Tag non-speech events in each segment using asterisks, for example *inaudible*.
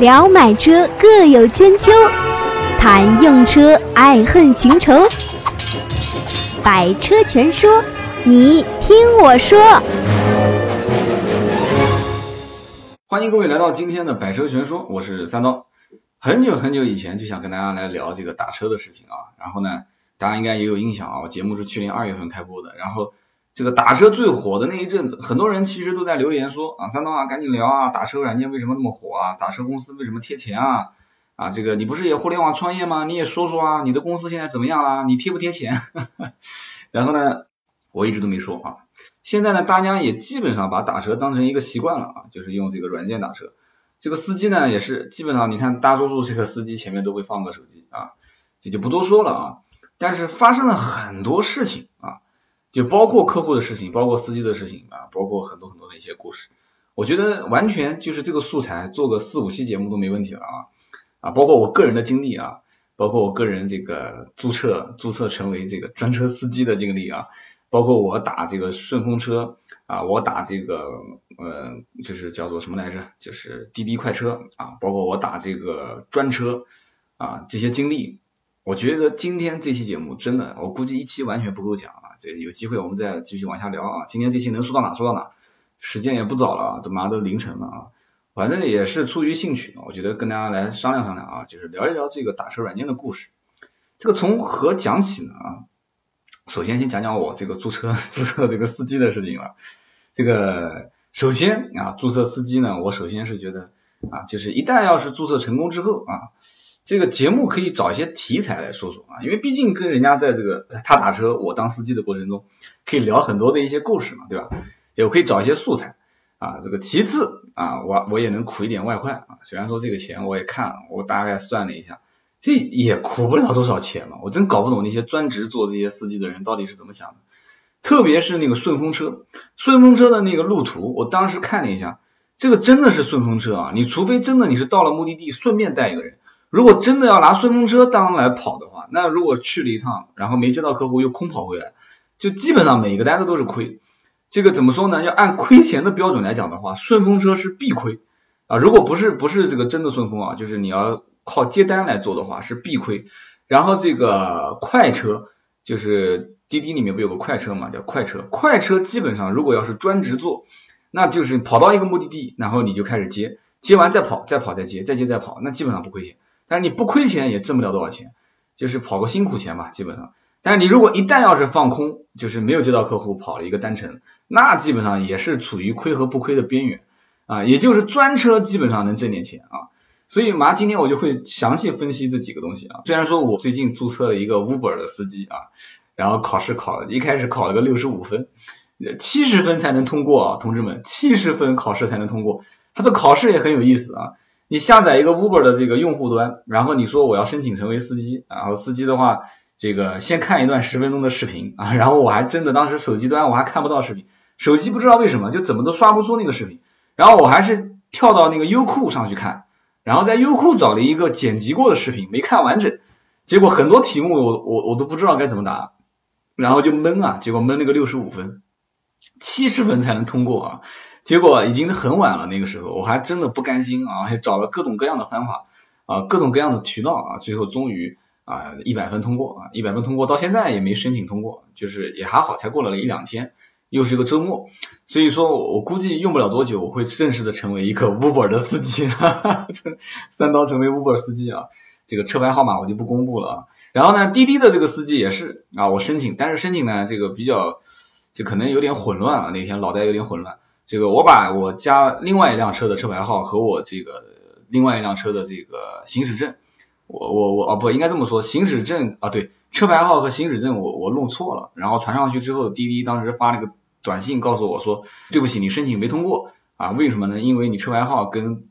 聊买车各有千秋，谈用车爱恨情仇。百车全说，你听我说。欢迎各位来到今天的百车全说，我是三刀。很久很久以前就想跟大家来聊这个打车的事情啊，然后呢，大家应该也有印象啊，我节目是去年二月份开播的，然后。这个打车最火的那一阵子，很多人其实都在留言说啊，三刀啊，赶紧聊啊，打车软件为什么那么火啊？打车公司为什么贴钱啊？啊，这个你不是也互联网创业吗？你也说说啊，你的公司现在怎么样啦？你贴不贴钱？*laughs* 然后呢，我一直都没说啊。现在呢，大家也基本上把打车当成一个习惯了啊，就是用这个软件打车。这个司机呢，也是基本上你看大多数这个司机前面都会放个手机啊，这就不多说了啊。但是发生了很多事情。就包括客户的事情，包括司机的事情啊，包括很多很多的一些故事，我觉得完全就是这个素材做个四五期节目都没问题了啊啊，包括我个人的经历啊，包括我个人这个注册注册成为这个专车司机的经历啊，包括我打这个顺风车啊，我打这个呃就是叫做什么来着，就是滴滴快车啊，包括我打这个专车啊这些经历。我觉得今天这期节目真的，我估计一期完全不够讲啊！这有机会我们再继续往下聊啊。今天这期能说到哪说到哪，时间也不早了啊，都马上都凌晨了啊。反正也是出于兴趣，我觉得跟大家来商量商量啊，就是聊一聊这个打车软件的故事。这个从何讲起呢啊？首先先讲讲我这个注册注册这个司机的事情了。这个首先啊，注册司机呢，我首先是觉得啊，就是一旦要是注册成功之后啊。这个节目可以找一些题材来说说啊，因为毕竟跟人家在这个他打车我当司机的过程中，可以聊很多的一些故事嘛，对吧？就可以找一些素材啊。这个其次啊，我我也能苦一点外快啊。虽然说这个钱我也看了，我大概算了一下，这也苦不了多少钱嘛。我真搞不懂那些专职做这些司机的人到底是怎么想的。特别是那个顺风车，顺风车的那个路途，我当时看了一下，这个真的是顺风车啊。你除非真的你是到了目的地顺便带一个人。如果真的要拿顺风车当来跑的话，那如果去了一趟，然后没接到客户又空跑回来，就基本上每一个单子都是亏。这个怎么说呢？要按亏钱的标准来讲的话，顺风车是必亏啊。如果不是不是这个真的顺风啊，就是你要靠接单来做的话是必亏。然后这个快车就是滴滴里面不有个快车嘛，叫快车。快车基本上如果要是专职做，那就是跑到一个目的地，然后你就开始接，接完再跑，再跑再接，再接再跑，那基本上不亏钱。但是你不亏钱也挣不了多少钱，就是跑个辛苦钱吧，基本上。但是你如果一旦要是放空，就是没有接到客户，跑了一个单程，那基本上也是处于亏和不亏的边缘啊。也就是专车基本上能挣点钱啊。所以马上今天我就会详细分析这几个东西啊。虽然说我最近注册了一个 Uber 的司机啊，然后考试考了一开始考了个六十五分，七十分才能通过啊，同志们，七十分考试才能通过。他这考试也很有意思啊。你下载一个 Uber 的这个用户端，然后你说我要申请成为司机，然后司机的话，这个先看一段十分钟的视频啊，然后我还真的当时手机端我还看不到视频，手机不知道为什么就怎么都刷不出那个视频，然后我还是跳到那个优酷上去看，然后在优酷找了一个剪辑过的视频，没看完整，结果很多题目我我我都不知道该怎么答，然后就闷啊，结果闷了个六十五分，七十分才能通过啊。结果已经很晚了，那个时候我还真的不甘心啊，还找了各种各样的方法啊，各种各样的渠道啊，最后终于啊一百分通过啊，一百分通过，到现在也没申请通过，就是也还好，才过了一两天，又是一个周末，所以说我估计用不了多久，我会正式的成为一个 Uber 的司机，哈哈，三刀成为 Uber 司机啊，这个车牌号码我就不公布了啊，然后呢，滴滴的这个司机也是啊，我申请，但是申请呢这个比较就可能有点混乱啊，那天脑袋有点混乱。这个我把我家另外一辆车的车牌号和我这个另外一辆车的这个行驶证，我我我哦不应该这么说，行驶证啊对，车牌号和行驶证我我弄错了，然后传上去之后，滴滴当时发了个短信告诉我说，对不起，你申请没通过啊？为什么呢？因为你车牌号跟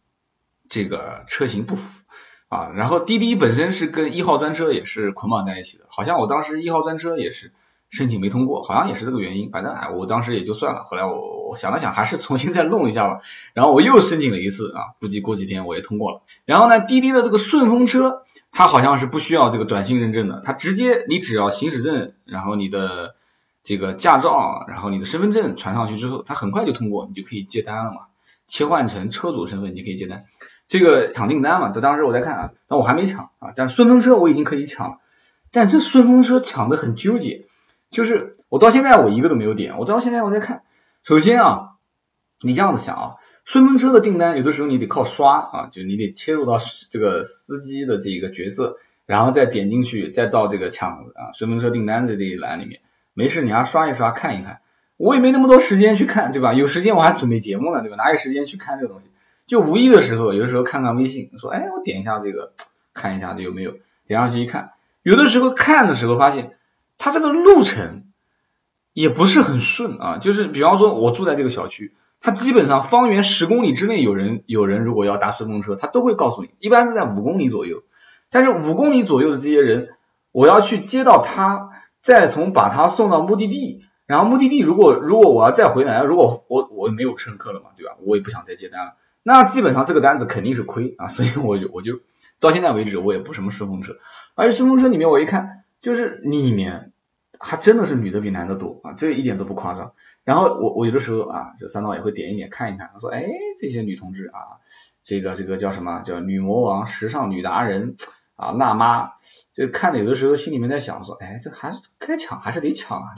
这个车型不符啊。然后滴滴本身是跟一号专车也是捆绑在一起的，好像我当时一号专车也是。申请没通过，好像也是这个原因。反正哎，我当时也就算了。后来我想了想，还是重新再弄一下吧。然后我又申请了一次啊，估计过几天我也通过了。然后呢，滴滴的这个顺风车，它好像是不需要这个短信认证的，它直接你只要行驶证，然后你的这个驾照，然后你的身份证传上去之后，它很快就通过，你就可以接单了嘛。切换成车主身份，你可以接单。这个抢订单嘛，这当时我在看啊，但我还没抢啊，但顺风车我已经可以抢了，但这顺风车抢的很纠结，就是我到现在我一个都没有点，我到现在我在看，首先啊，你这样子想啊，顺风车的订单有的时候你得靠刷啊，就你得切入到这个司机的这个角色，然后再点进去，再到这个抢啊顺风车订单的这一栏里面，没事你还刷一刷看一看，我也没那么多时间去看，对吧？有时间我还准备节目呢，对吧？哪有时间去看这个东西？就无意的时候，有的时候看看微信，说，哎，我点一下这个，看一下这有没有，点上去一看，有的时候看的时候发现，它这个路程也不是很顺啊，就是比方说，我住在这个小区，它基本上方圆十公里之内有人有人如果要搭顺风车，他都会告诉你，一般是在五公里左右，但是五公里左右的这些人，我要去接到他，再从把他送到目的地，然后目的地如果如果我要再回来，如果我我没有乘客了嘛，对吧？我也不想再接单了。那基本上这个单子肯定是亏啊，所以我就我就到现在为止我也不什么顺风车，而且顺风车里面我一看就是里面还真的是女的比男的多啊，这一点都不夸张。然后我我有的时候啊，这三刀也会点一点看一看，他说哎这些女同志啊，这个这个叫什么叫女魔王、时尚女达人啊、辣妈，这看的有的时候心里面在想说，哎这还是该抢还是得抢啊，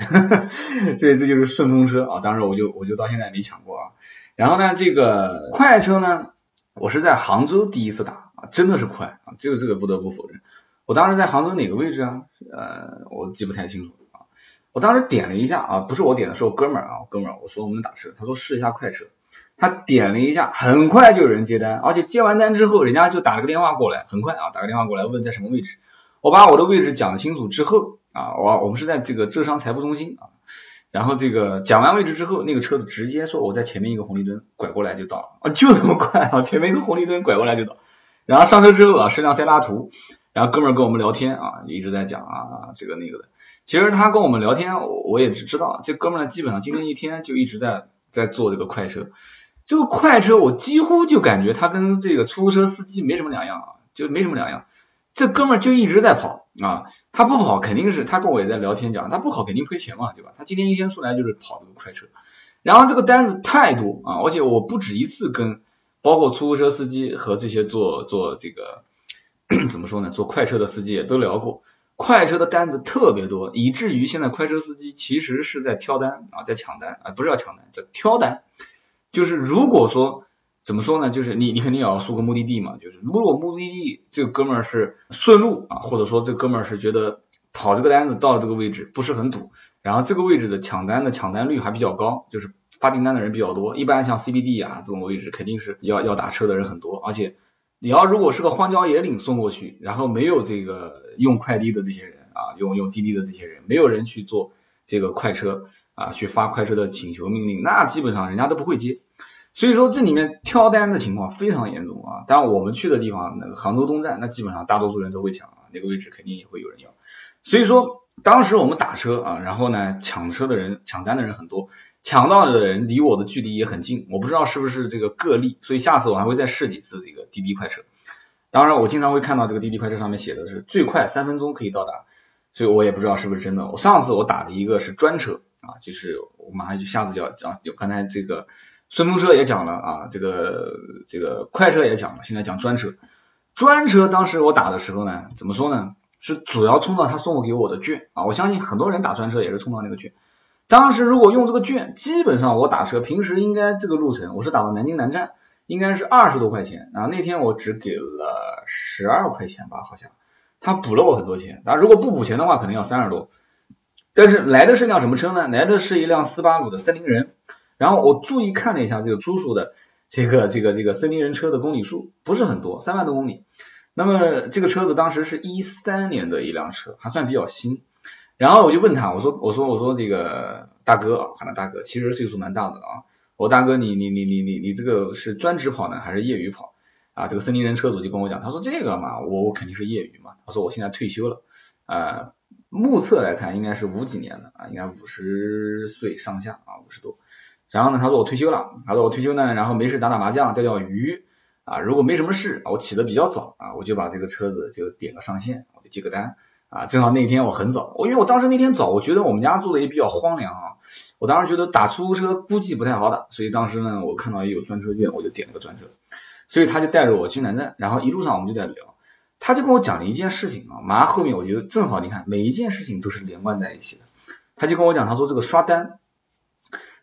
*laughs* 这这就是顺风车啊，当时我就我就到现在没抢过啊。然后呢，这个快车呢，我是在杭州第一次打啊，真的是快啊，这个这个不得不否认。我当时在杭州哪个位置啊？呃，我记不太清楚啊。我当时点了一下啊，不是我点的，是我哥们儿啊，哥们儿，我说我们打车，他说试一下快车，他点了一下，很快就有人接单，而且接完单之后，人家就打了个电话过来，很快啊，打个电话过来问在什么位置，我把我的位置讲清楚之后啊，我我们是在这个浙商财富中心啊。然后这个讲完位置之后，那个车子直接说我在前面一个红绿灯拐过来就到了啊，就这么快啊，前面一个红绿灯拐过来就到。然后上车之后啊，是辆塞拉图，然后哥们儿跟我们聊天啊，一直在讲啊这个那个的。其实他跟我们聊天，我也只知道这哥们儿呢，基本上今天一天就一直在在坐这个快车。这个快车我几乎就感觉他跟这个出租车司机没什么两样啊，就没什么两样。这哥们儿就一直在跑啊，他不跑肯定是他跟我也在聊天讲，他不跑肯定亏钱嘛，对吧？他今天一天出来就是跑这个快车，然后这个单子太多啊，而且我不止一次跟包括出租车司机和这些做做这个 *clears throat* 怎么说呢，做快车的司机也都聊过，快车的单子特别多，以至于现在快车司机其实是在挑单啊，在抢单啊，不是要抢单，叫挑单，就是如果说。怎么说呢？就是你你肯定也要输个目的地嘛。就是如果目的地这个哥们儿是顺路啊，或者说这哥们儿是觉得跑这个单子到这个位置不是很堵，然后这个位置的抢单的抢单率还比较高，就是发订单的人比较多。一般像 CBD 啊这种位置肯定是要要打车的人很多，而且你要如果是个荒郊野岭送过去，然后没有这个用快递的这些人啊，用用滴滴的这些人，没有人去做这个快车啊，去发快车的请求命令，那基本上人家都不会接。所以说这里面挑单的情况非常严重啊！当然我们去的地方，那个杭州东站，那基本上大多数人都会抢啊，那个位置肯定也会有人要。所以说当时我们打车啊，然后呢抢车的人、抢单的人很多，抢到的人离我的距离也很近。我不知道是不是这个个例，所以下次我还会再试几次这个滴滴快车。当然我经常会看到这个滴滴快车上面写的是最快三分钟可以到达，所以我也不知道是不是真的。我上次我打的一个是专车啊，就是我马上就下次就要讲，就刚才这个。顺风车也讲了啊，这个这个快车也讲了，现在讲专车。专车当时我打的时候呢，怎么说呢？是主要冲到他送我给我的券啊，我相信很多人打专车也是冲到那个券。当时如果用这个券，基本上我打车平时应该这个路程我是打到南京南站，应该是二十多块钱，然后那天我只给了十二块钱吧，好像他补了我很多钱。啊，如果不补钱的话，可能要三十多。但是来的是辆什么车呢？来的是一辆斯巴鲁的森林人。然后我注意看了一下这个叔叔的这个这个这个森林人车的公里数不是很多，三万多公里。那么这个车子当时是一三年的一辆车，还算比较新。然后我就问他，我说我说我说这个大哥啊，喊他大哥，其实岁数蛮大的啊。我大哥你你你你你你这个是专职跑呢还是业余跑啊？这个森林人车主就跟我讲，他说这个嘛，我我肯定是业余嘛。他说我现在退休了，呃，目测来看应该是五几年的啊，应该五十岁上下啊，五十多。然后呢，他说我退休了，他说我退休呢，然后没事打打麻将，钓钓鱼啊。如果没什么事，我起的比较早啊，我就把这个车子就点个上线，我就接个单啊。正好那天我很早，我因为我当时那天早，我觉得我们家住的也比较荒凉啊，我当时觉得打出租车估计不太好打，所以当时呢，我看到也有专车券，我就点了个专车。所以他就带着我去南站，然后一路上我们就在聊，他就跟我讲了一件事情啊，马上后面我觉得正好，你看每一件事情都是连贯在一起的。他就跟我讲，他说这个刷单，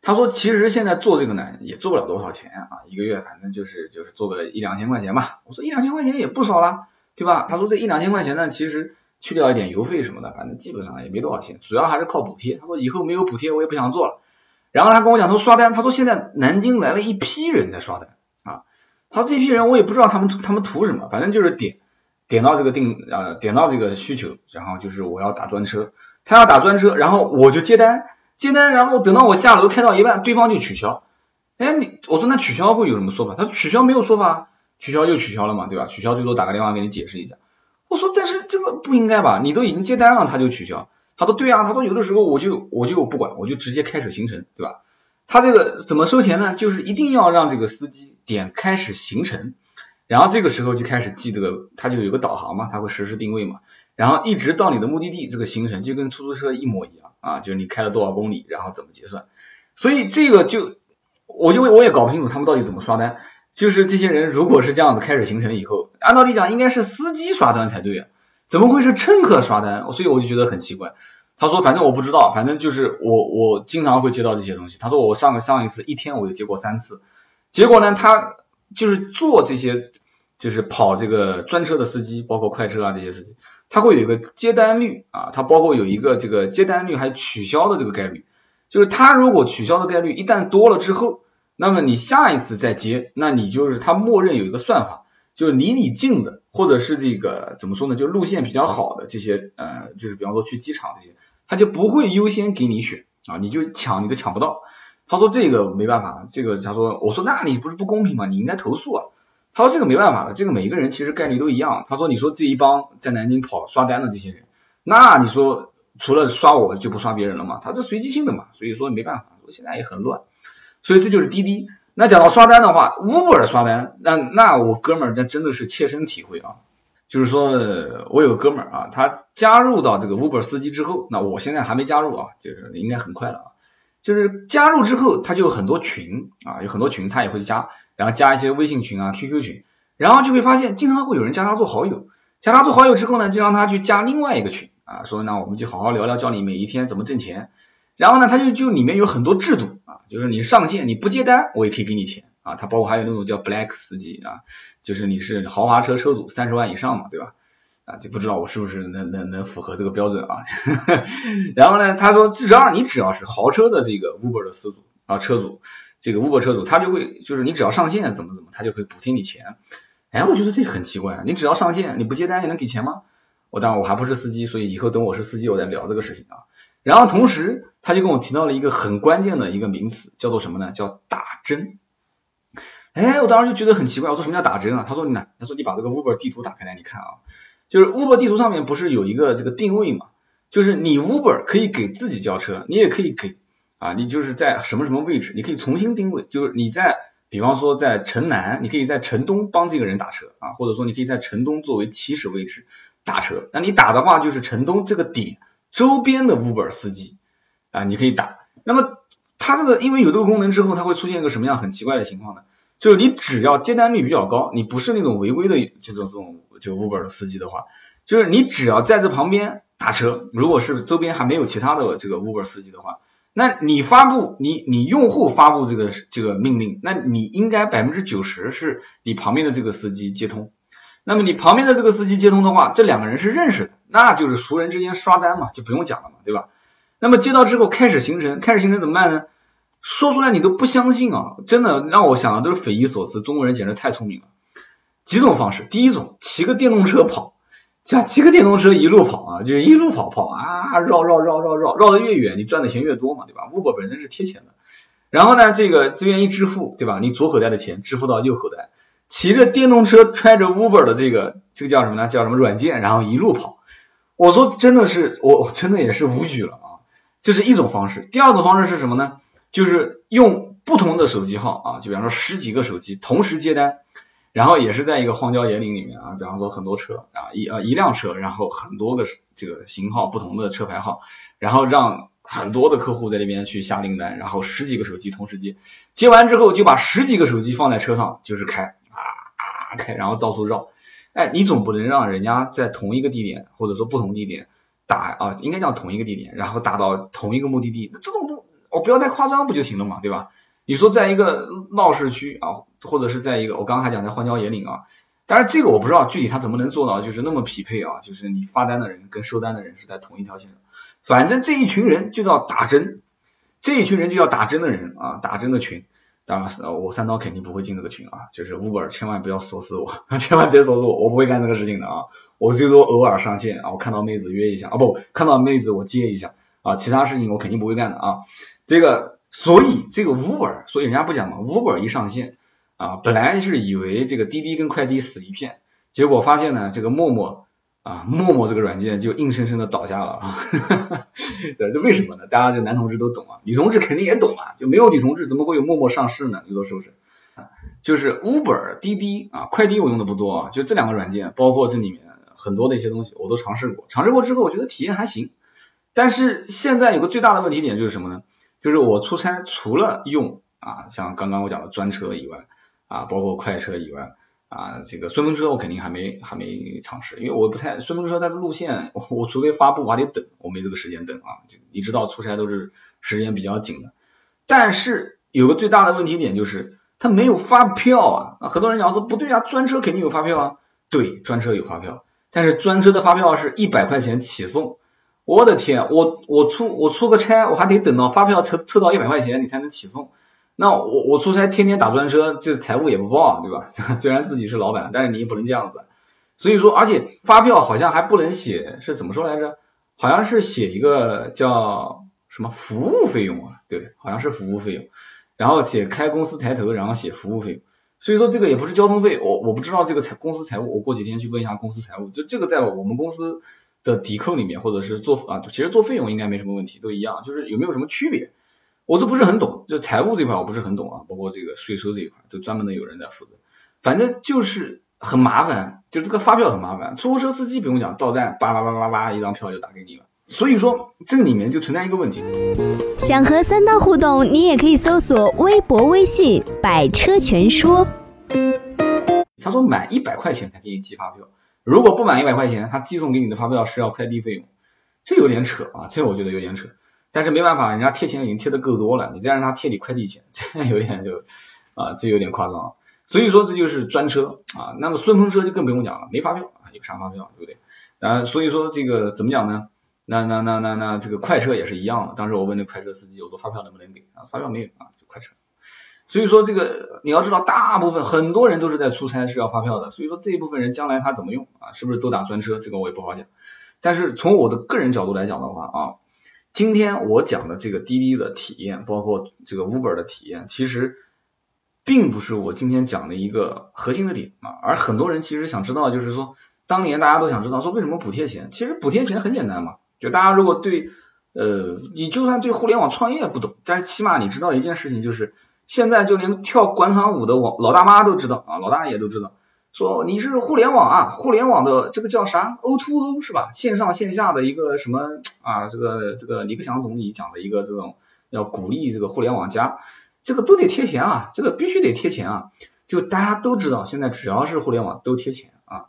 他说其实现在做这个呢也做不了多少钱啊，一个月反正就是就是做个一两千块钱吧。我说一两千块钱也不少了，对吧？他说这一两千块钱呢，其实去掉一点邮费什么的，反正基本上也没多少钱，主要还是靠补贴。他说以后没有补贴我也不想做了。然后他跟我讲说刷单，他说现在南京来了一批人在刷单啊。他说这批人我也不知道他们他们图什么，反正就是点点到这个订呃点到这个需求，然后就是我要打专车，他要打专车，然后我就接单接单，然后等到我下楼开到一半，对方就取消。哎你我说那取消会有什么说法？他取消没有说法，取消就取消了嘛，对吧？取消最多打个电话给你解释一下。我说但是这个不应该吧？你都已经接单了，他就取消。他说对啊，他说有的时候我就我就不管，我就直接开始行程，对吧？他这个怎么收钱呢？就是一定要让这个司机点开始行程，然后这个时候就开始记这个，他就有个导航嘛，他会实时定位嘛，然后一直到你的目的地，这个行程就跟出租车一模一样啊，就是你开了多少公里，然后怎么结算。所以这个就我就我也搞不清楚他们到底怎么刷单。就是这些人如果是这样子开始行程以后，按道理讲应该是司机刷单才对啊。怎么会是乘客刷单？所以我就觉得很奇怪。他说，反正我不知道，反正就是我我经常会接到这些东西。他说我上个上一次一天我就接过三次，结果呢，他就是做这些就是跑这个专车的司机，包括快车啊这些司机，它会有一个接单率啊，它包括有一个这个接单率还取消的这个概率，就是它如果取消的概率一旦多了之后，那么你下一次再接，那你就是它默认有一个算法。就是离你近的，或者是这个怎么说呢？就路线比较好的这些，呃，就是比方说去机场这些，他就不会优先给你选啊，你就抢你都抢不到。他说这个没办法，这个他说，我说那你不是不公平吗？你应该投诉啊。他说这个没办法的，这个每一个人其实概率都一样。他说你说这一帮在南京跑刷单的这些人，那你说除了刷我就不刷别人了吗？他这随机性的嘛，所以说没办法，说现在也很乱，所以这就是滴滴。那讲到刷单的话，Uber 刷单，那那我哥们儿那真的是切身体会啊，就是说我有个哥们儿啊，他加入到这个 Uber 司机之后，那我现在还没加入啊，就是应该很快了啊，就是加入之后他就有很多群啊，有很多群他也会加，然后加一些微信群啊、QQ 群，然后就会发现经常会有人加他做好友，加他做好友之后呢，就让他去加另外一个群啊，说那我们就好好聊聊，教你每一天怎么挣钱。然后呢，他就就里面有很多制度啊，就是你上线你不接单，我也可以给你钱啊。他包括还有那种叫 Black 司机啊，就是你是豪华车车主三十万以上嘛，对吧？啊，就不知道我是不是能能能符合这个标准啊。*laughs* 然后呢，他说至少你只要是豪车的这个 Uber 的司主啊车主，这个 Uber 车主他就会就是你只要上线怎么怎么，他就会补贴你钱。哎，我觉得这很奇怪，你只要上线你不接单也能给钱吗？我当然我还不是司机，所以以后等我是司机我再聊这个事情啊。然后同时，他就跟我提到了一个很关键的一个名词，叫做什么呢？叫打针。哎，我当时就觉得很奇怪，我说什么叫打针啊？他说你呢？他说你把这个 Uber 地图打开来，你看啊，就是 Uber 地图上面不是有一个这个定位嘛？就是你 Uber 可以给自己叫车，你也可以给啊，你就是在什么什么位置，你可以重新定位，就是你在，比方说在城南，你可以在城东帮这个人打车啊，或者说你可以在城东作为起始位置打车。那你打的话，就是城东这个点。周边的 Uber 司机啊，你可以打。那么它这个因为有这个功能之后，它会出现一个什么样很奇怪的情况呢？就是你只要接单率比较高，你不是那种违规的这种这种就 Uber 的司机的话，就是你只要在这旁边打车，如果是周边还没有其他的这个 Uber 司机的话，那你发布你你用户发布这个这个命令，那你应该百分之九十是你旁边的这个司机接通。那么你旁边的这个司机接通的话，这两个人是认识的。那就是熟人之间刷单嘛，就不用讲了嘛，对吧？那么接到之后开始行程，开始行程怎么办呢？说出来你都不相信啊，真的让我想的都是匪夷所思。中国人简直太聪明了。几种方式，第一种骑个电动车跑，像骑个电动车一路跑啊，就是一路跑跑啊，绕绕绕绕绕，绕的越远，你赚的钱越多嘛，对吧？Uber 本身是贴钱的，然后呢，这个这边一支付，对吧？你左口袋的钱支付到右口袋，骑着电动车揣着 Uber 的这个这个叫什么呢？叫什么软件？然后一路跑。我说真的是，我真的也是无语了啊！这是一种方式，第二种方式是什么呢？就是用不同的手机号啊，就比方说十几个手机同时接单，然后也是在一个荒郊野岭里面啊，比方说很多车啊，一呃一辆车，然后很多个这个型号不同的车牌号，然后让很多的客户在那边去下订单，然后十几个手机同时接，接完之后就把十几个手机放在车上就是开啊开，然后到处绕。哎，你总不能让人家在同一个地点或者说不同地点打啊，应该叫同一个地点，然后打到同一个目的地，那这种我不要太夸张不就行了嘛，对吧？你说在一个闹市区啊，或者是在一个我刚刚还讲在荒郊野岭啊，当然这个我不知道具体他怎么能做到，就是那么匹配啊，就是你发单的人跟收单的人是在同一条线上，反正这一群人就叫打针，这一群人就叫打针的人啊，打针的群。当然是我三刀肯定不会进这个群啊，就是 Uber 千万不要锁死我，*laughs* 千万别锁死我，我不会干这个事情的啊，我最多偶尔上线啊，我看到妹子约一下啊，不看到妹子我接一下啊，其他事情我肯定不会干的啊，这个所以这个 Uber，所以人家不讲嘛，Uber 一上线啊，本来是以为这个滴滴跟快滴死一片，结果发现呢，这个陌陌。啊，陌陌这个软件就硬生生的倒下了啊！*laughs* 对，这为什么呢？大家这男同志都懂啊，女同志肯定也懂啊，就没有女同志怎么会有陌陌上市呢？你说是不是？就是 Uber、滴滴啊，快滴我用的不多啊，就这两个软件，包括这里面很多的一些东西我都尝试过，尝试过之后我觉得体验还行。但是现在有个最大的问题点就是什么呢？就是我出差除了用啊，像刚刚我讲的专车以外啊，包括快车以外。啊，这个顺风车我肯定还没还没尝试，因为我不太顺风车它的路线，我我除非发布我还得等，我没这个时间等啊。你知道出差都是时间比较紧的，但是有个最大的问题点就是它没有发票啊。那很多人讲说不对啊，专车肯定有发票啊。对，专车有发票，但是专车的发票是一百块钱起送。我的天，我我出我出个差我还得等到发票凑凑到一百块钱你才能起送。那我我出差天天打专车，这财务也不报啊，对吧？*laughs* 虽然自己是老板，但是你也不能这样子。所以说，而且发票好像还不能写，是怎么说来着？好像是写一个叫什么服务费用啊？对，好像是服务费用。然后写开公司抬头，然后写服务费用。所以说这个也不是交通费，我我不知道这个财公司财务，我过几天去问一下公司财务。就这个在我们公司的抵扣里面，或者是做啊，其实做费用应该没什么问题，都一样，就是有没有什么区别？我这不是很懂，就财务这块我不是很懂啊，包括这个税收这一块，就专门的有人在负责。反正就是很麻烦，就这个发票很麻烦。出租车司机不用讲，到站叭叭叭叭叭一张票就打给你了。所以说这个里面就存在一个问题。想和三刀互动，你也可以搜索微博、微信“百车全说”。他说满一百块钱才给你寄发票，如果不满一百块钱，他寄送给你的发票是要快递费用，这有点扯啊，这我觉得有点扯。但是没办法，人家贴钱已经贴的够多了，你再让他贴你快递钱，*laughs* 这有点就啊，这有点夸张。所以说这就是专车啊，那么顺风车就更不用讲了，没发票啊，有啥发票，对不对？啊，所以说这个怎么讲呢？那那那那那这个快车也是一样的。当时我问那快车司机，我说发票能不能给啊？发票没有啊，所以说这个你要知道，大部分很多人都是在出差是要发票的，所以说这一部分人将来他怎么用啊？是不是都打专车？这个我也不好讲。但是从我的个人角度来讲的话啊。今天我讲的这个滴滴的体验，包括这个 Uber 的体验，其实并不是我今天讲的一个核心的点啊。而很多人其实想知道，就是说，当年大家都想知道，说为什么补贴钱？其实补贴钱很简单嘛，就大家如果对呃，你就算对互联网创业不懂，但是起码你知道一件事情，就是现在就连跳广场舞的网老大妈都知道啊，老大爷都知道。说你是互联网啊，互联网的这个叫啥？O to O 是吧？线上线下的一个什么啊？这个这个李克强总理讲的一个这种要鼓励这个互联网加，这个都得贴钱啊，这个必须得贴钱啊。就大家都知道，现在只要是互联网都贴钱啊。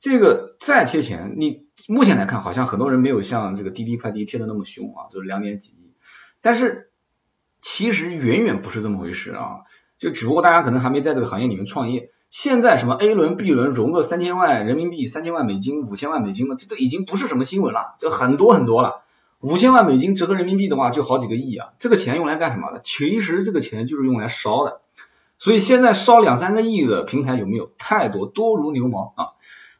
这个再贴钱，你目前来看好像很多人没有像这个滴滴快滴贴的那么凶啊，就是两点几亿。但是其实远远不是这么回事啊，就只不过大家可能还没在这个行业里面创业。现在什么 A 轮、B 轮融个三千万人民币、三千万美金、五千万美金的，这都已经不是什么新闻了，这很多很多了。五千万美金折合人民币的话，就好几个亿啊。这个钱用来干什么的？其实这个钱就是用来烧的。所以现在烧两三个亿的平台有没有？太多，多如牛毛啊。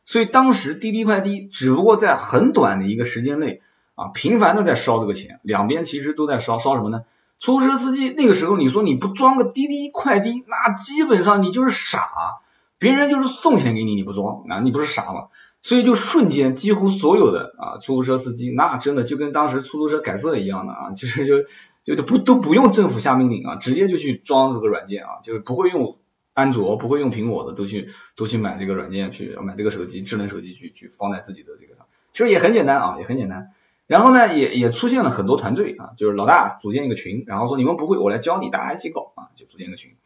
所以当时滴滴快滴只不过在很短的一个时间内啊，频繁的在烧这个钱，两边其实都在烧，烧什么呢？出租车司机那个时候，你说你不装个滴滴快滴，那基本上你就是傻。别人就是送钱给你，你不装，那你不是傻吗？所以就瞬间，几乎所有的啊出租车司机，那真的就跟当时出租车改色一样的啊，就是就就都不都不用政府下命令啊，直接就去装这个软件啊，就是不会用安卓，不会用苹果的，都去都去买这个软件，去买这个手机，智能手机去去放在自己的这个上，其实也很简单啊，也很简单。然后呢，也也出现了很多团队啊，就是老大组建一个群，然后说你们不会，我来教你，大家一起搞啊，就组建个群。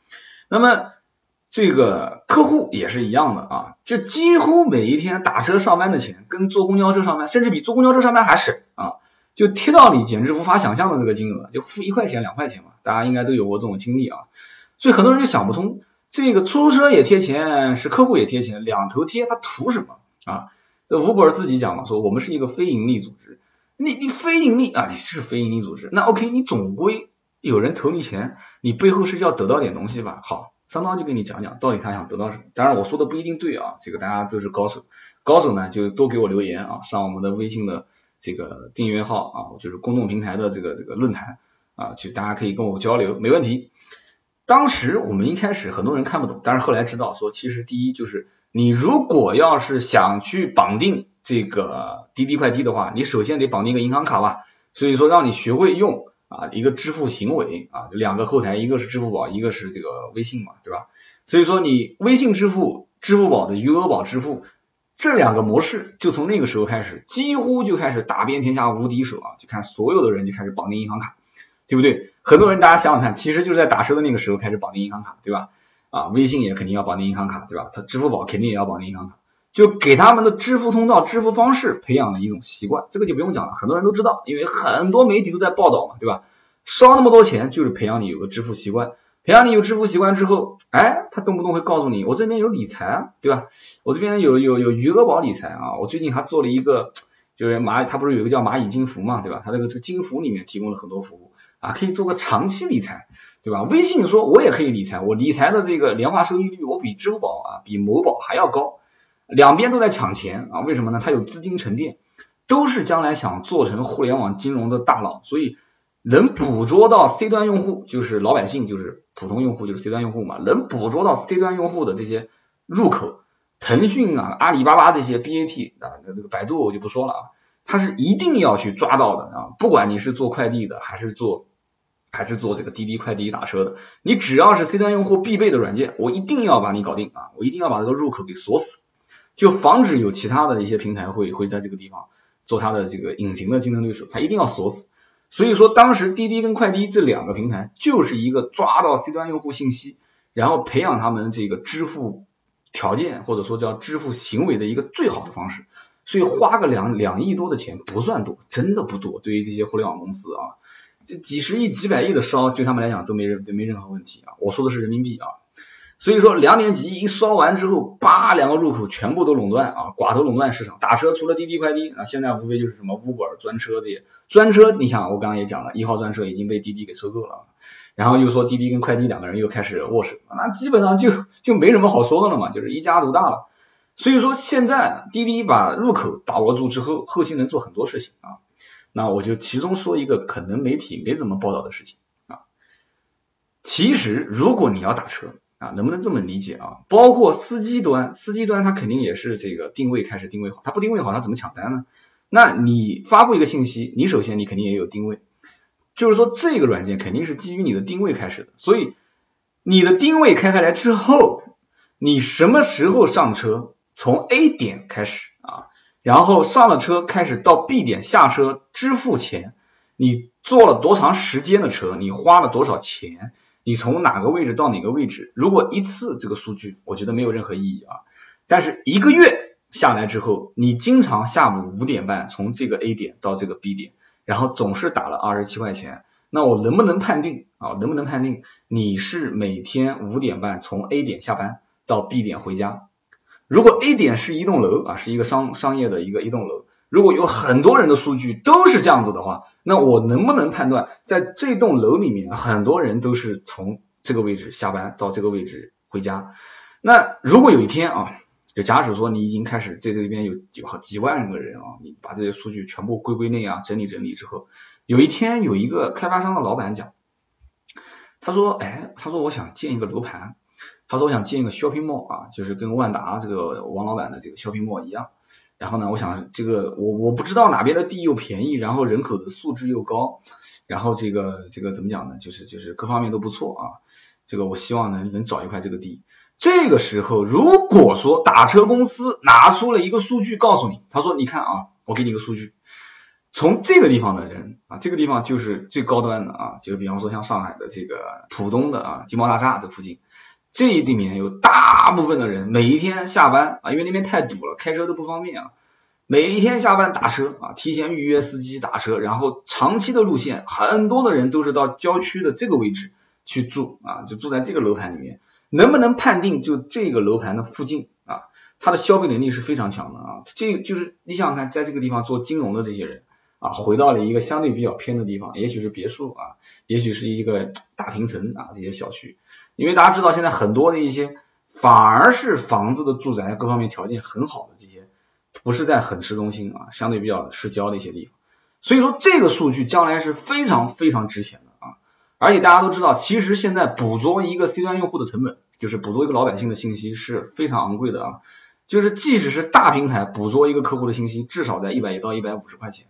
那么这个客户也是一样的啊，就几乎每一天打车上班的钱跟坐公交车上班，甚至比坐公交车上班还省啊，就贴到你简直无法想象的这个金额，就付一块钱两块钱嘛，大家应该都有过这种经历啊，所以很多人就想不通，这个出租车也贴钱，是客户也贴钱，两头贴，他图什么啊？这吴博尔自己讲嘛，说我们是一个非盈利组织，你你非盈利啊，你是非盈利组织，那 OK，你总归有人投你钱，你背后是要得到点东西吧？好。桑桑就跟你讲讲，到底他想得到什么？当然我说的不一定对啊，这个大家都是高手，高手呢就多给我留言啊，上我们的微信的这个订阅号啊，就是公众平台的这个这个论坛啊，就大家可以跟我交流，没问题。当时我们一开始很多人看不懂，但是后来知道说，其实第一就是你如果要是想去绑定这个滴滴快滴的话，你首先得绑定一个银行卡吧，所以说让你学会用。啊，一个支付行为啊，两个后台，一个是支付宝，一个是这个微信嘛，对吧？所以说你微信支付、支付宝的余额宝支付这两个模式，就从那个时候开始，几乎就开始打遍天下无敌手啊！就看所有的人就开始绑定银行卡，对不对？很多人大家想想看，其实就是在打车的那个时候开始绑定银行卡，对吧？啊，微信也肯定要绑定银行卡，对吧？他支付宝肯定也要绑定银行卡。就给他们的支付通道、支付方式培养了一种习惯，这个就不用讲了，很多人都知道，因为很多媒体都在报道嘛，对吧？烧那么多钱就是培养你有个支付习惯，培养你有支付习惯之后，哎，他动不动会告诉你，我这边有理财啊，对吧？我这边有有有余额宝理财啊，我最近还做了一个，就是蚂，他不是有一个叫蚂蚁金服嘛，对吧？他这个这个金服里面提供了很多服务啊，可以做个长期理财，对吧？微信说我也可以理财，我理财的这个年化收益率我比支付宝啊，比某宝还要高。两边都在抢钱啊，为什么呢？它有资金沉淀，都是将来想做成互联网金融的大佬，所以能捕捉到 C 端用户，就是老百姓，就是普通用户，就是 C 端用户嘛，能捕捉到 C 端用户的这些入口，腾讯啊、阿里巴巴这些 BAT 啊，这个百度我就不说了啊，它是一定要去抓到的啊，不管你是做快递的，还是做还是做这个滴滴快滴打车的，你只要是 C 端用户必备的软件，我一定要把你搞定啊，我一定要把这个入口给锁死。就防止有其他的一些平台会会在这个地方做它的这个隐形的竞争对手，它一定要锁死。所以说当时滴滴跟快滴这两个平台就是一个抓到 C 端用户信息，然后培养他们这个支付条件或者说叫支付行为的一个最好的方式。所以花个两两亿多的钱不算多，真的不多。对于这些互联网公司啊，这几十亿几百亿的烧对他们来讲都没任都没任何问题啊。我说的是人民币啊。所以说两点几亿一烧完之后，叭两个入口全部都垄断啊，寡头垄断市场。打车除了滴滴快滴啊，现在无非就是什么 Uber 专车这些。专车你想，我刚刚也讲了，一号专车已经被滴滴给收购了，然后又说滴滴跟快滴两个人又开始握手，那基本上就 *laughs* 就没什么好说的了嘛，就是一家独大了。所以说现在滴滴把入口把握住之后，后期能做很多事情啊。那我就其中说一个可能媒体没怎么报道的事情啊。其实如果你要打车，啊，能不能这么理解啊？包括司机端，司机端他肯定也是这个定位开始定位好，他不定位好，他怎么抢单呢？那你发布一个信息，你首先你肯定也有定位，就是说这个软件肯定是基于你的定位开始的，所以你的定位开开来之后，你什么时候上车，从 A 点开始啊，然后上了车开始到 B 点下车支付钱，你坐了多长时间的车，你花了多少钱？你从哪个位置到哪个位置？如果一次这个数据，我觉得没有任何意义啊。但是一个月下来之后，你经常下午五点半从这个 A 点到这个 B 点，然后总是打了二十七块钱，那我能不能判定啊？能不能判定你是每天五点半从 A 点下班到 B 点回家？如果 A 点是一栋楼啊，是一个商商业的一个一栋楼。如果有很多人的数据都是这样子的话，那我能不能判断在这栋楼里面很多人都是从这个位置下班到这个位置回家？那如果有一天啊，就假使说你已经开始在这边有有好几万个人啊，你把这些数据全部归归类啊，整理整理之后，有一天有一个开发商的老板讲，他说，哎，他说我想建一个楼盘，他说我想建一个 shopping mall 啊，就是跟万达这个王老板的这个 shopping mall 一样。然后呢，我想这个我我不知道哪边的地又便宜，然后人口的素质又高，然后这个这个怎么讲呢？就是就是各方面都不错啊。这个我希望能能找一块这个地。这个时候，如果说打车公司拿出了一个数据告诉你，他说你看啊，我给你个数据，从这个地方的人啊，这个地方就是最高端的啊，就是比方说像上海的这个浦东的啊金茂大厦这附近。这一里面有大部分的人每一天下班啊，因为那边太堵了，开车都不方便啊。每一天下班打车啊，提前预约司机打车，然后长期的路线，很多的人都是到郊区的这个位置去住啊，就住在这个楼盘里面。能不能判定就这个楼盘的附近啊，他的消费能力是非常强的啊。这就是你想想看，在这个地方做金融的这些人啊，回到了一个相对比较偏的地方，也许是别墅啊，也许是一个大平层啊这些小区，因为大家知道现在很多的一些反而是房子的住宅各方面条件很好的这些。不是在很市中心啊，相对比较市郊的一些地方，所以说这个数据将来是非常非常值钱的啊！而且大家都知道，其实现在捕捉一个 C 端用户的成本，就是捕捉一个老百姓的信息是非常昂贵的啊！就是即使是大平台捕捉一个客户的信息，至少在一百一到一百五十块钱。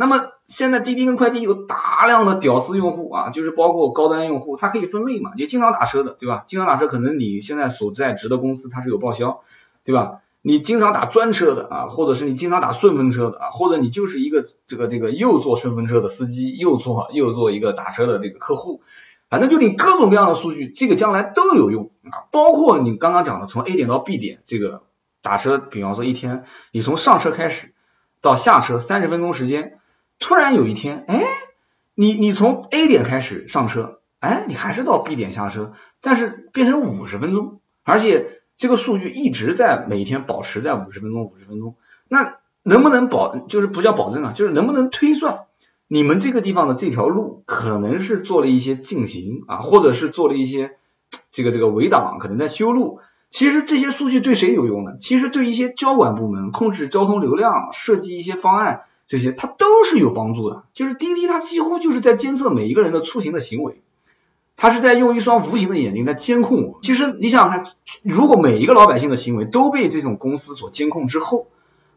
那么现在滴滴跟快滴有大量的屌丝用户啊，就是包括高端用户，它可以分类嘛？你经常打车的，对吧？经常打车，可能你现在所在职的公司它是有报销，对吧？你经常打专车的啊，或者是你经常打顺风车的啊，或者你就是一个这个这个又做顺风车的司机，又做又做一个打车的这个客户，反正就你各种各样的数据，这个将来都有用啊。包括你刚刚讲的从 A 点到 B 点这个打车，比方说一天你从上车开始到下车三十分钟时间，突然有一天，哎，你你从 A 点开始上车，哎，你还是到 B 点下车，但是变成五十分钟，而且。这个数据一直在每天保持在五十分钟，五十分钟，那能不能保，就是不叫保证啊，就是能不能推算你们这个地方的这条路可能是做了一些进行啊，或者是做了一些这个这个围挡，可能在修路。其实这些数据对谁有用呢？其实对一些交管部门控制交通流量、设计一些方案这些，它都是有帮助的。就是滴滴它几乎就是在监测每一个人的出行的行为。它是在用一双无形的眼睛在监控我。其实你想想看，如果每一个老百姓的行为都被这种公司所监控之后，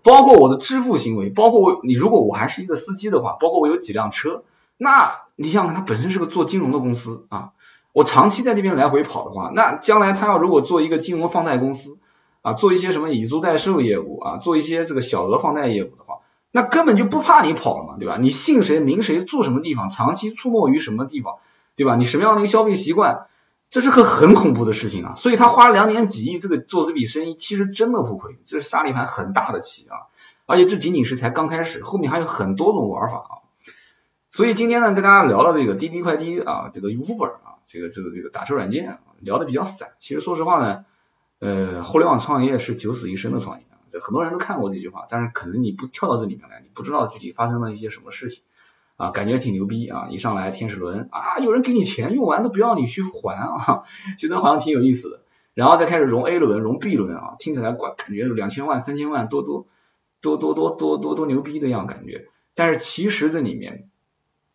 包括我的支付行为，包括我你如果我还是一个司机的话，包括我有几辆车，那你想想看，它本身是个做金融的公司啊，我长期在那边来回跑的话，那将来他要如果做一个金融放贷公司啊，做一些什么以租代售业务啊，做一些这个小额放贷业务的话，那根本就不怕你跑了嘛，对吧？你姓谁名谁住什么地方，长期出没于什么地方。对吧？你什么样的一个消费习惯，这是个很恐怖的事情啊！所以他花了两点几亿这个做这笔生意，其实真的不亏，这是杀了一盘很大的棋啊！而且这仅仅是才刚开始，后面还有很多种玩法啊！所以今天呢，跟大家聊了这个滴滴快滴啊，这个 Uber 啊，这个这个这个打车软件，聊的比较散。其实说实话呢，呃，互联网创业是九死一生的创业，很多人都看过这句话，但是可能你不跳到这里面来，你不知道具体发生了一些什么事情。啊，感觉挺牛逼啊！一上来天使轮啊，有人给你钱，用完都不要你去还啊，*laughs* 觉得好像挺有意思的。然后再开始融 A 轮、融 B 轮啊，听起来管感觉两千万、三千万，多多多多多多多多牛逼的样感觉。但是其实这里面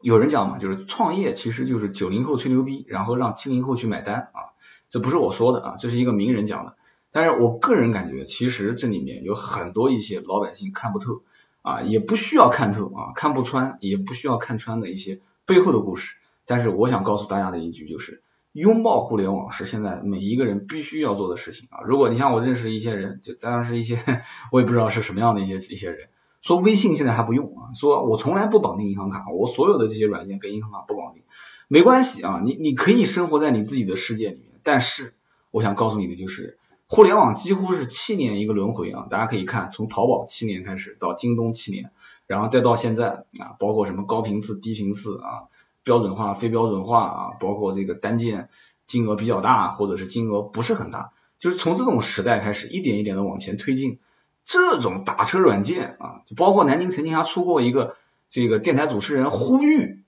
有人讲嘛，就是创业其实就是九零后吹牛逼，然后让七零后去买单啊。这不是我说的啊，这是一个名人讲的。但是我个人感觉，其实这里面有很多一些老百姓看不透。啊，也不需要看透啊，看不穿，也不需要看穿的一些背后的故事。但是我想告诉大家的一句就是，拥抱互联网是现在每一个人必须要做的事情啊。如果你像我认识一些人，就当然是一些我也不知道是什么样的一些一些人，说微信现在还不用啊，说我从来不绑定银行卡，我所有的这些软件跟银行卡不绑定，没关系啊，你你可以生活在你自己的世界里面。但是我想告诉你的就是。互联网几乎是七年一个轮回啊，大家可以看，从淘宝七年开始到京东七年，然后再到现在啊，包括什么高频次、低频次啊，标准化、非标准化啊，包括这个单件金额比较大或者是金额不是很大，就是从这种时代开始一点一点的往前推进。这种打车软件啊，就包括南京曾经还出过一个这个电台主持人呼吁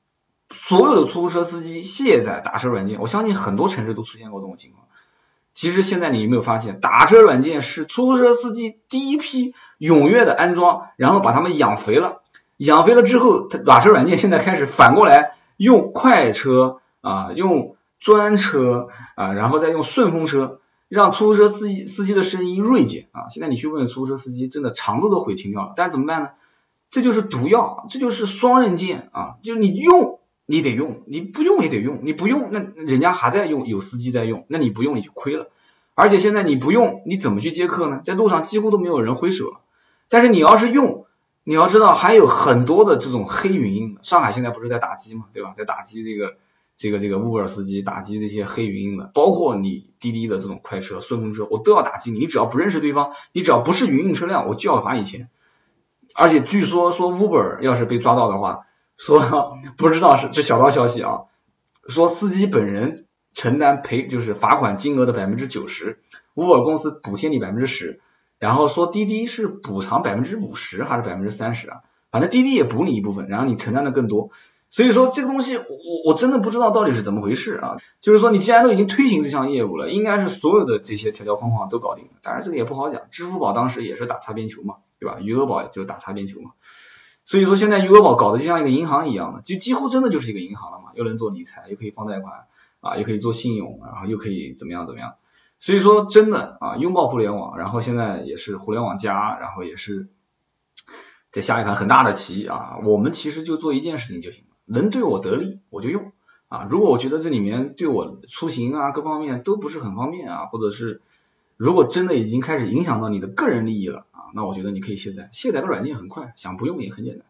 所有的出租车司机卸载打车软件，我相信很多城市都出现过这种情况。其实现在你有没有发现，打车软件是出租车司机第一批踊跃的安装，然后把他们养肥了。养肥了之后，打车软件现在开始反过来用快车啊，用专车啊，然后再用顺风车，让出租车司机司机的生意锐减啊。现在你去问出租车司机，真的肠子都悔青掉了。但是怎么办呢？这就是毒药，这就是双刃剑啊！就是你用。你得用，你不用也得用，你不用那人家还在用，有司机在用，那你不用你就亏了。而且现在你不用，你怎么去接客呢？在路上几乎都没有人挥手了。但是你要是用，你要知道还有很多的这种黑云。上海现在不是在打击嘛，对吧？在打击这个这个这个 Uber 司机，打击这些黑云的，包括你滴滴的这种快车、顺风车，我都要打击你。你只要不认识对方，你只要不是营运车辆，我就要罚你钱。而且据说说 Uber 要是被抓到的话，说不知道是这小道消息啊，说司机本人承担赔就是罚款金额的百分之九十，Uber 公司补贴你百分之十，然后说滴滴是补偿百分之五十还是百分之三十啊？反正滴滴也补你一部分，然后你承担的更多。所以说这个东西我我真的不知道到底是怎么回事啊。就是说你既然都已经推行这项业务了，应该是所有的这些条条框框都搞定了。当然这个也不好讲，支付宝当时也是打擦边球嘛，对吧？余额宝就打擦边球嘛。所以说现在余额宝搞得就像一个银行一样的，就几乎真的就是一个银行了嘛，又能做理财，又可以放贷款啊，又可以做信用，然后又可以怎么样怎么样。所以说真的啊，拥抱互联网，然后现在也是互联网加，然后也是在下一盘很大的棋啊。我们其实就做一件事情就行了，能对我得利我就用啊。如果我觉得这里面对我出行啊各方面都不是很方便啊，或者是如果真的已经开始影响到你的个人利益了啊，那我觉得你可以卸载，卸载个软件很快，想不用也很简单。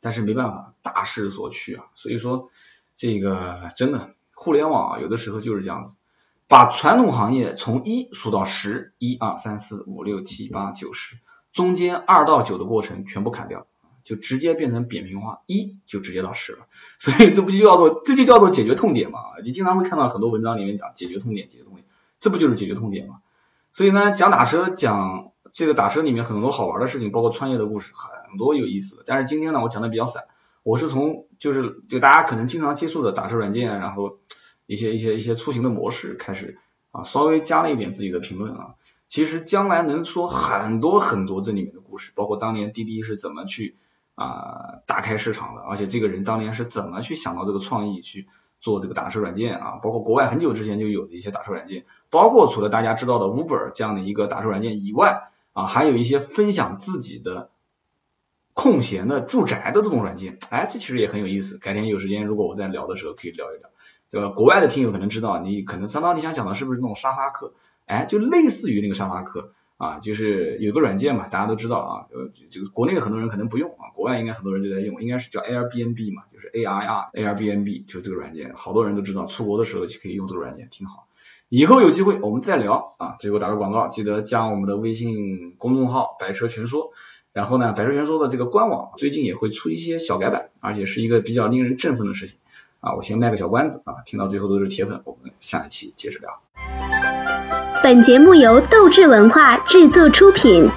但是没办法，大势所趋啊，所以说这个真的互联网啊，有的时候就是这样子。把传统行业从一数到十，一二三四五六七八九十，中间二到九的过程全部砍掉，就直接变成扁平化，一就直接到十了。所以这不就叫做这就叫做解决痛点嘛？你经常会看到很多文章里面讲解决痛点，解决痛点，这不就是解决痛点吗？所以呢，讲打车，讲这个打车里面很多好玩的事情，包括创业的故事，很多有意思的。但是今天呢，我讲的比较散，我是从就是就大家可能经常接触的打车软件，然后。一些一些一些出行的模式开始啊，稍微加了一点自己的评论啊。其实将来能说很多很多这里面的故事，包括当年滴滴是怎么去啊打开市场的，而且这个人当年是怎么去想到这个创意去做这个打车软件啊。包括国外很久之前就有的一些打车软件，包括除了大家知道的 Uber 这样的一个打车软件以外啊，还有一些分享自己的空闲的住宅的这种软件。哎，这其实也很有意思。改天有时间，如果我在聊的时候可以聊一聊。对吧？国外的听友可能知道，你可能三刀你想讲的是不是那种沙发客？哎，就类似于那个沙发客啊，就是有个软件嘛，大家都知道啊，呃，这个国内的很多人可能不用啊，国外应该很多人就在用，应该是叫 Airbnb 嘛，就是 A I R Airbnb，就这个软件，好多人都知道，出国的时候就可以用这个软件，挺好。以后有机会我们再聊啊，最后打个广告，记得加我们的微信公众号“百车全说”，然后呢，百车全说的这个官网最近也会出一些小改版，而且是一个比较令人振奋的事情。啊，我先卖个小关子啊，听到最后都是铁粉，我们下一期接着聊。本节目由斗志文化制作出品。